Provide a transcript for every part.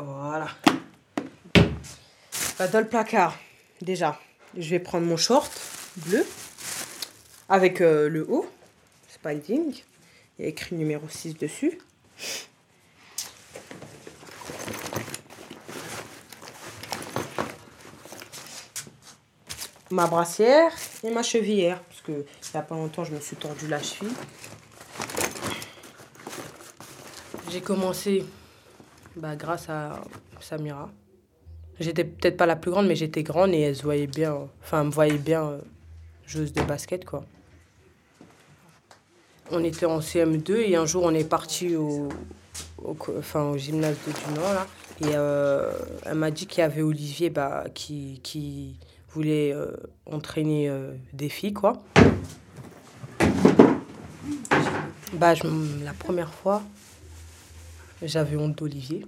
Voilà. Bah, dans le placard, déjà, je vais prendre mon short bleu avec euh, le haut, spalding. Il y a écrit numéro 6 dessus. Ma brassière et ma chevillère. Parce que il n'y a pas longtemps, je me suis tordu la cheville. J'ai commencé bah, grâce à Samira. J'étais peut-être pas la plus grande, mais j'étais grande et elle bien. Enfin, me voyait bien euh, joueuse de basket. On était en CM2 et un jour on est parti au, gymnase de Dunant, là. Et euh, elle m'a dit qu'il y avait Olivier bah, qui, voulait euh, entraîner des filles, quoi. Bah, la première fois, j'avais honte d'Olivier.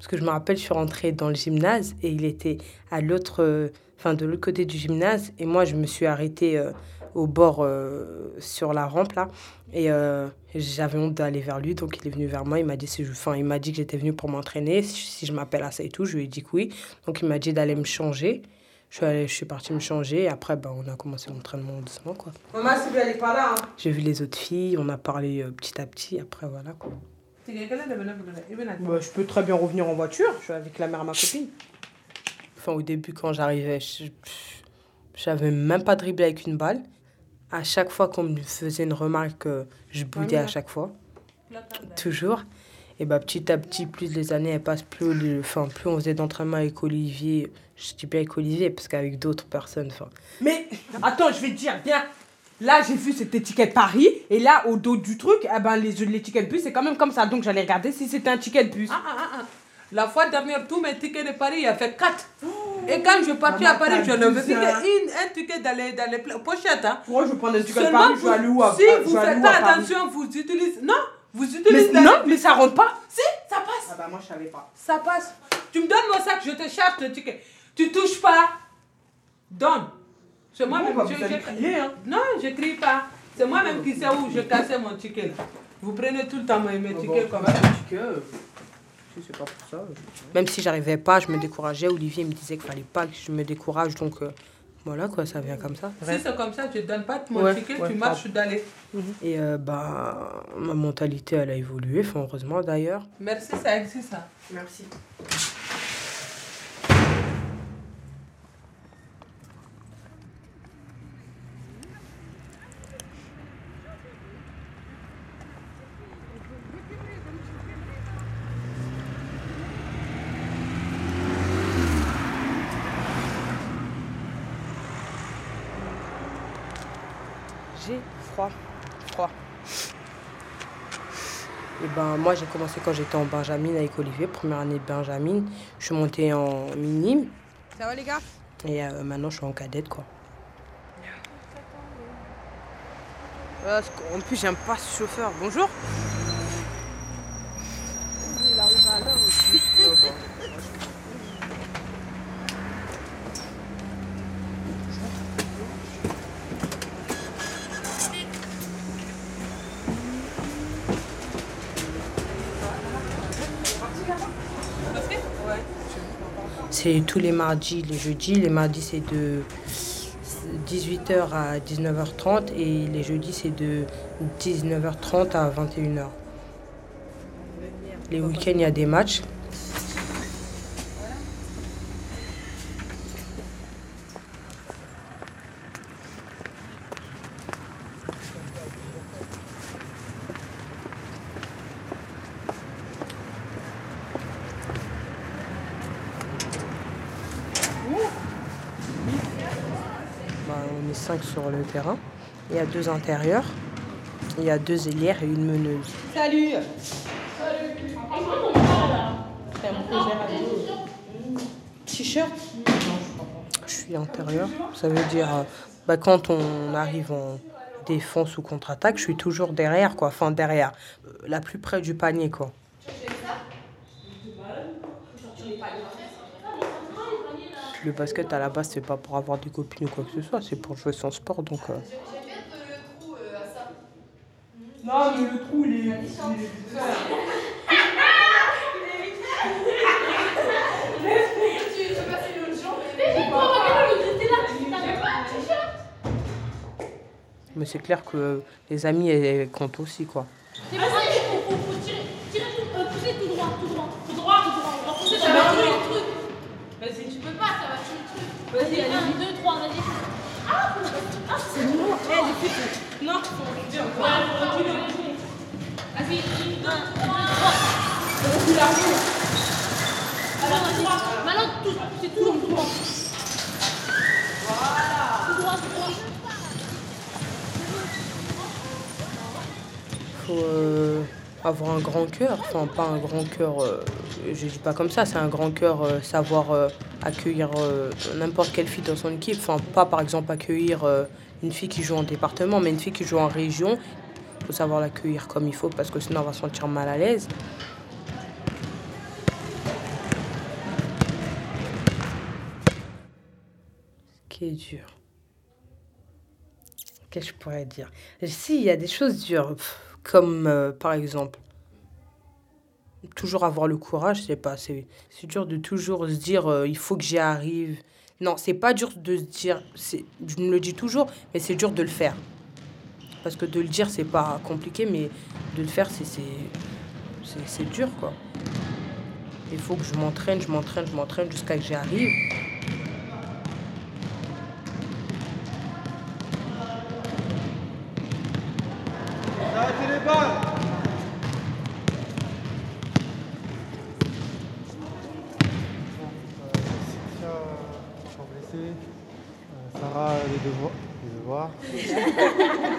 Parce que je me rappelle, je suis rentrée dans le gymnase et il était à l'autre, enfin de l'autre côté du gymnase. Et moi, je me suis arrêtée euh, au bord euh, sur la rampe là. Et euh, j'avais honte d'aller vers lui. Donc il est venu vers moi. Il m'a dit, si je, il m'a dit que j'étais venue pour m'entraîner, si, je m'appelle à ça et tout. Je lui ai dit que oui. Donc il m'a dit d'aller me changer. Je suis, allée, je suis partie me changer et après, bah, on a commencé l'entraînement doucement. Quoi. Maman, si elle est pas là. Hein. J'ai vu les autres filles, on a parlé euh, petit à petit. Après, voilà quoi. Bah, je peux très bien revenir en voiture. Je suis avec la mère à ma copine. Enfin, au début, quand j'arrivais, je j'avais même pas dribblé avec une balle. À chaque fois qu'on me faisait une remarque, euh, je boudais à chaque fois. Toujours. Et bah, petit à petit, plus les années elles passent, plus, le- enfin, plus on faisait d'entraînement avec Olivier. Je dis bien avec Olivier, parce qu'avec d'autres personnes. Enfin, Mais attends, je vais te dire, bien. Là, j'ai vu cette étiquette Paris, et là, au dos du truc, eh ben, les l'étiquette bus, c'est quand même comme ça. Donc, j'allais regarder si c'était un ticket de bus. Ah, ah, ah. La fois dernière, tous mes tickets de Paris, il a fait 4. Et quand je partais à Paris, je ne que une, un ticket dans les, dans les pochettes. Hein. Pourquoi je vais prendre un ticket de Paris Je vais aller où à si vous faites pas attention, vous utilisez. Non, vous Mais utilisez. dans non, les- mais ça rentre pas. Si, ça passe. Ah bah, moi, je savais pas. Ça passe. Tu me donnes mon sac, je te charge le ticket. Tu touches pas. Donne. C'est moi-même bah, je- crier, hein? Non, je crie pas. C'est moi-même qui sais où je cassais mon ticket. là. Vous prenez tout le temps mes, mes tickets comme ça. Si c'est pas pour ça. même si j'arrivais pas, je me décourageais. Olivier me disait qu'il fallait pas que je me décourage. Donc, euh, voilà quoi, ça vient comme ça. Si c'est comme ça, je donne pas mon Ouais, ticket, ouais, tu marches d'aller. Et euh, bah, ma mentalité, elle a évolué, enfin, heureusement d'ailleurs. Merci, ça existe ça. Merci. J'ai froid, froid. Et ben, moi, j'ai commencé quand j'étais en Benjamin avec Olivier, première année de Benjamin. Je suis montée en minime Ça va, les gars? Et euh, maintenant, je suis en cadette, quoi. En plus, j'aime pas ce chauffeur. Bonjour. C'est tous les mardis, les jeudis. Les mardis, c'est de 18h à 19h30 et les jeudis, c'est de 19h30 à 21h. Les week-ends, il y a des matchs. sur le terrain. Il y a deux intérieurs, il y a deux ailières et une meneuse. Salut Salut T-shirt? Je suis intérieur. Ça veut dire, euh, bah, quand on arrive en défense ou contre-attaque, je suis toujours derrière, quoi. Enfin, derrière, euh, la plus près du panier, quoi. Le basket à la base, c'est pas pour avoir des copines ou quoi que ce soit, c'est pour jouer son sport donc. Euh... Non, mais le trou, il est. Mais c'est clair que les amis comptent aussi quoi. Euh, avoir un grand cœur. Enfin, pas un grand cœur, euh, je dis pas comme ça, c'est un grand cœur, euh, savoir euh, accueillir euh, n'importe quelle fille dans son équipe. Enfin, pas par exemple accueillir une fille qui joue en département, mais une fille qui joue en région. Il faut savoir l'accueillir comme il faut parce que sinon on va se sentir mal à l'aise. Qui dur. Qu'est-ce que je pourrais dire? Si, il y a des choses dures, comme euh, par exemple, toujours avoir le courage, c'est pas, c'est dur de toujours se dire euh, il faut que j'y arrive. Non, c'est pas dur de se dire, je le dis toujours, mais c'est dur de le faire. Parce que de le dire, c'est pas compliqué, mais de le faire, c'est dur, quoi. Il faut que je m'entraîne, je m'entraîne, je m'entraîne jusqu'à que j'y arrive. Euh, Sarah, les devoirs. Les devoirs.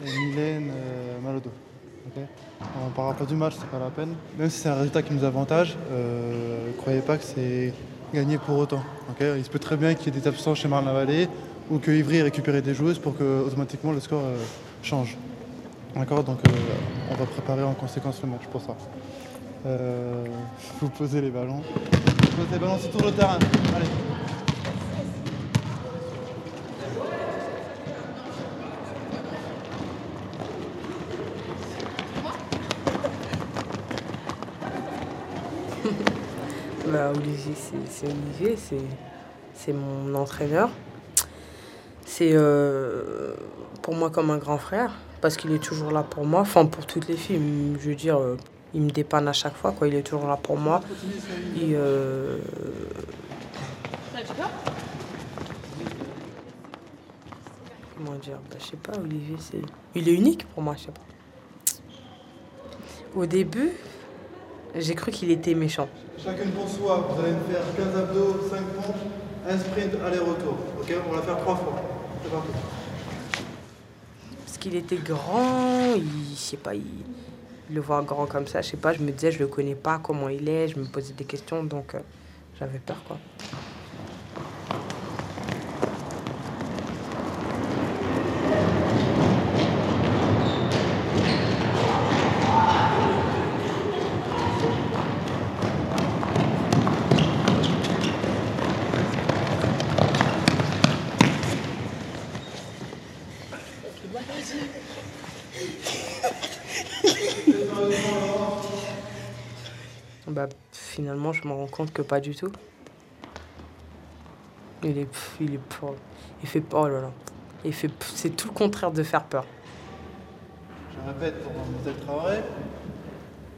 Euh, et Mylène, euh, mal au dos. Ok on parlera pas du match, c'est pas la peine. Même si c'est un résultat qui nous avantage, euh, croyez pas que c'est gagné pour autant. Il se peut très bien qu'il y ait des absences chez Marne-la-Vallée ou que Ivry ait récupéré des joueuses pour que automatiquement le score euh, change. D'accord Donc euh, on va préparer en conséquence le match pour ça. Euh, vous posez les ballons. Vous posez les ballons sur tout le terrain. Allez. Olivier, c'est Olivier, c'est mon entraîneur. C'est euh, pour moi comme un grand frère, parce qu'il est toujours là pour moi, enfin pour toutes les filles, je veux dire, euh, il me dépanne à chaque fois, quoi. il est toujours là pour moi. Euh, comment dire, bah, je sais pas, Olivier, c'est... Il est unique pour moi, je sais pas. Au début, j'ai cru qu'il était méchant. Chacune pour soi, vous allez me faire 15 abdos, 5 pompes, un sprint aller-retour. Ok On va la faire 3 fois. C'est parti. Parce qu'il était grand, il, je sais pas, il, le voir grand comme ça, je sais pas, je me disais, je le connais pas, comment il est, je me posais des questions, donc euh, j'avais peur, quoi. Bah, finalement, je me rends compte que pas du tout. Il est, il est, il fait oh là là, il fait, c'est tout le contraire de faire peur. Je répète pour Mademoiselle Traoré.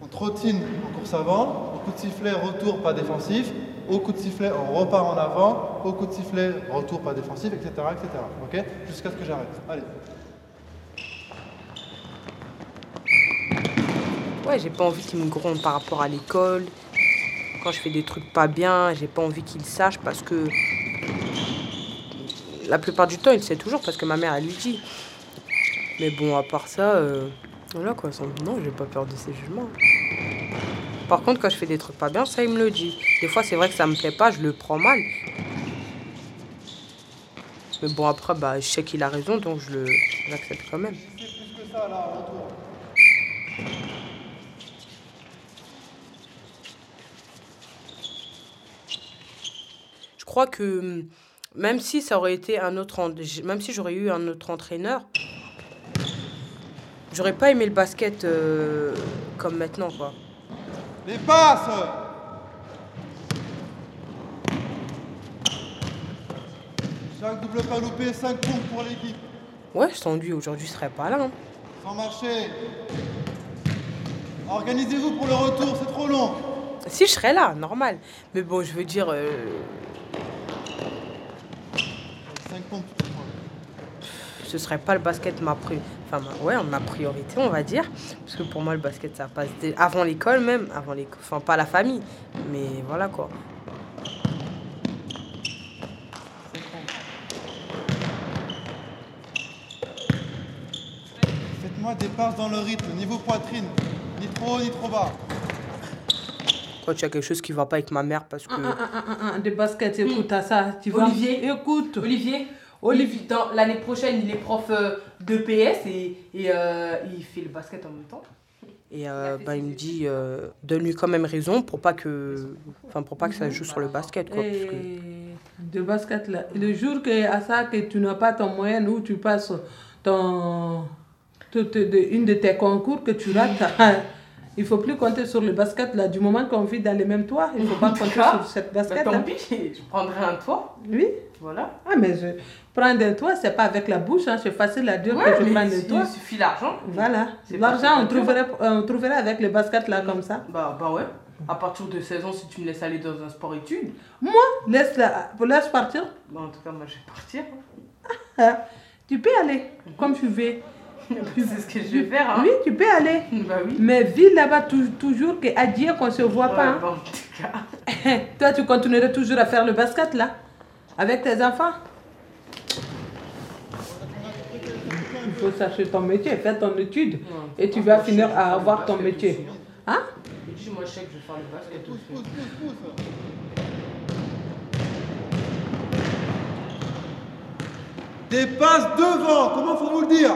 On trottine en course avant, au coup de sifflet, retour pas défensif, au coup de sifflet, on repart en avant, au coup de sifflet, retour pas défensif, etc. etc. ok? Jusqu'à ce que j'arrête. Allez. Ouais, j'ai pas envie qu'il me gronde par rapport à l'école. Quand je fais des trucs pas bien, j'ai pas envie qu'il sache parce que la plupart du temps, il sait toujours parce que ma mère, elle lui dit. Mais bon, à part ça, euh, voilà quoi. Non, j'ai pas peur de ses jugements. Par contre, quand je fais des trucs pas bien, ça, il me le dit. Des fois, c'est vrai que ça me plaît pas, je le prends mal. Mais bon, après, bah, je sais qu'il a raison, donc je le j'accepte quand même. Plus que ça là, retour. Crois que hum, même si ça aurait été un autre, même si j'aurais eu un autre entraîneur, j'aurais pas aimé le basket euh, comme maintenant, quoi. Les passes 5 double pas loupé, 5 points pour l'équipe. Ouais, sans lui, aujourd'hui, je serais pas là. hein. Sans marcher. Organisez-vous pour le retour, c'est trop long. Si, je serais là, normal. Mais bon, je veux dire, euh, 5 pompes. ce serait pas le basket ma, pri- enfin, ma... Ouais, ma priorité, on va dire. Parce que pour moi, le basket, ça passe dès- avant l'école même. Avant l'école. Enfin, pas la famille. Mais voilà quoi. Faites-moi des passes dans le rythme, niveau poitrine. Ni trop haut, ni trop bas. Quand il y a quelque chose qui va pas avec ma mère, parce que. Un, un, un, un, des baskets, écoute à ça, tu vois. Olivier. Écoute. Olivier, Olivier dans- l'année prochaine, il est prof euh, de PS et, et euh, il fait le basket en même temps. Et euh, bah, il me dit, euh, donne-lui quand même raison pour pas que, enfin, pour pas que ça joue sur le basket, quoi. parce que- de basket là. Le jour que à ça que tu n'as pas ton moyen où tu passes ton une de tes concours que tu rates, il faut plus compter sur le basket là. Du moment qu'on vit dans les mêmes toits, il faut pas compter sur cette Bah, basket tant là. pis, je prendrai un toit. Oui. Voilà. Ah mais je prendre un toit, c'est pas avec la bouche, hein, c'est facile à dire Ouais, que je mais prends un toit. il suffit l'argent. Voilà. L'argent, on trouverait, on trouverait avec le basket là comme ça. Bah, bah ouais. À partir de 16 ans, si tu me laisses aller dans un sport études, Moi, laisse, la, laisse partir. bah, en tout cas, moi, je vais partir. Ah, Tu peux aller comme tu veux. C'est ce que je vais faire. Hein. Oui, tu peux aller. Bah oui. Mais vis là-bas tou- toujours que à dire qu'on se voit Ouais, pas. hein. bah, en tout cas. Toi, tu continuerais toujours à faire le basket là? Avec tes enfants? Il faut chercher ton métier, faire ton étude. Et tu vas finir à avoir ton métier. Hein Et puis, moi, je sais que je vais faire le basket aussi. Passes devant, comment faut vous le dire?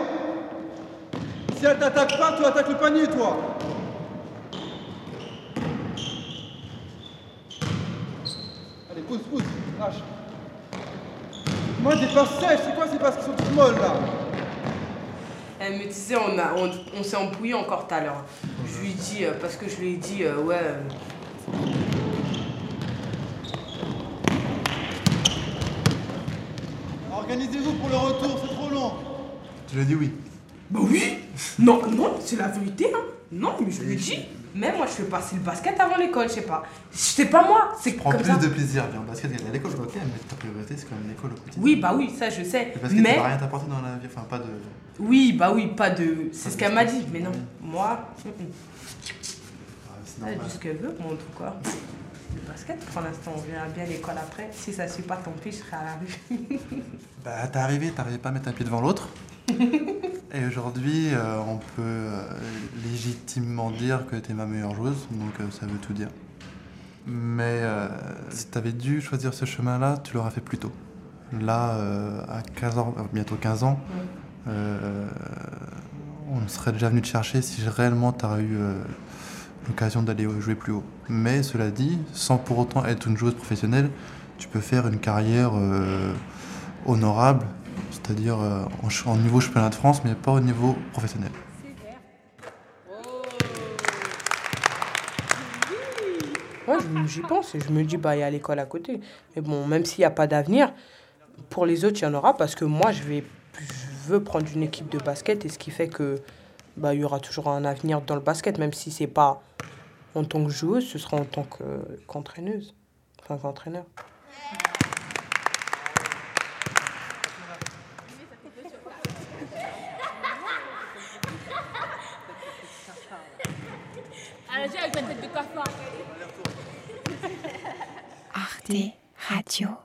Si elle t'attaque pas, tu attaques le panier, toi. Allez, pousse, pousse, lâche. Moi, des passes sèches, c'est quoi ces passes qui sont toutes molles, là Elle me disait, on, a, on, on s'est embrouillé encore tout à l'heure. Je lui ai dit, euh, parce que je lui ai dit, euh, ouais. euh, Organisez-vous pour le retour, c'est trop long. Tu lui as dit oui. Bah oui Non, non, c'est la vérité, hein. Non, mais je lui ai dit. Mais moi, je fais passer le basket avant l'école, je sais pas. C'est pas moi, c'est Prends comme plus ça. de plaisir bien au basket qu'à l'école, ok, mais ta priorité c'est quand même l'école au quotidien. Oui, bah oui, ça, je sais. Le basket, mais... ça va rien t'apporter dans la vie, enfin pas de. Oui, bah oui, pas de. C'est ce qu'elle m'a dit, mais non. Moi, mm, mm. Ah, elle dit ce qu'elle veut, en tout cas. Le basket, pour l'instant, on verra bien l'école après. Si ça suit pas, tant pis, je serai à la rue. Bah t'es arrivé, t'arrivais pas à mettre un pied devant l'autre. Et aujourd'hui, euh, on peut euh, légitimement dire que t'es ma meilleure joueuse, donc euh, ça veut tout dire. Mais si t'avais dû choisir ce chemin-là, tu l'aurais fait plus tôt. Là, à 15 ans, bientôt 15 ans, on serait déjà venu te chercher si réellement t'aurais eu euh, l'occasion d'aller jouer plus haut. Mais cela dit, sans pour autant être une joueuse professionnelle, tu peux faire une carrière honorable, c'est-à-dire euh, en, niveau championnat de France, mais pas au niveau professionnel. Ouais, je- j'y pense et je me dis, bah, il y a l'école à côté. Mais bon, même s'il n'y a pas d'avenir, pour les autres, il y en aura parce que moi, je, vais, je veux prendre une équipe de basket et ce qui fait que bah, il y aura toujours un avenir dans le basket, même si c'est pas en tant que joueuse, ce sera en tant que- qu'entraîneuse. Enfin, qu'entraîneur. Avec tête de Radio.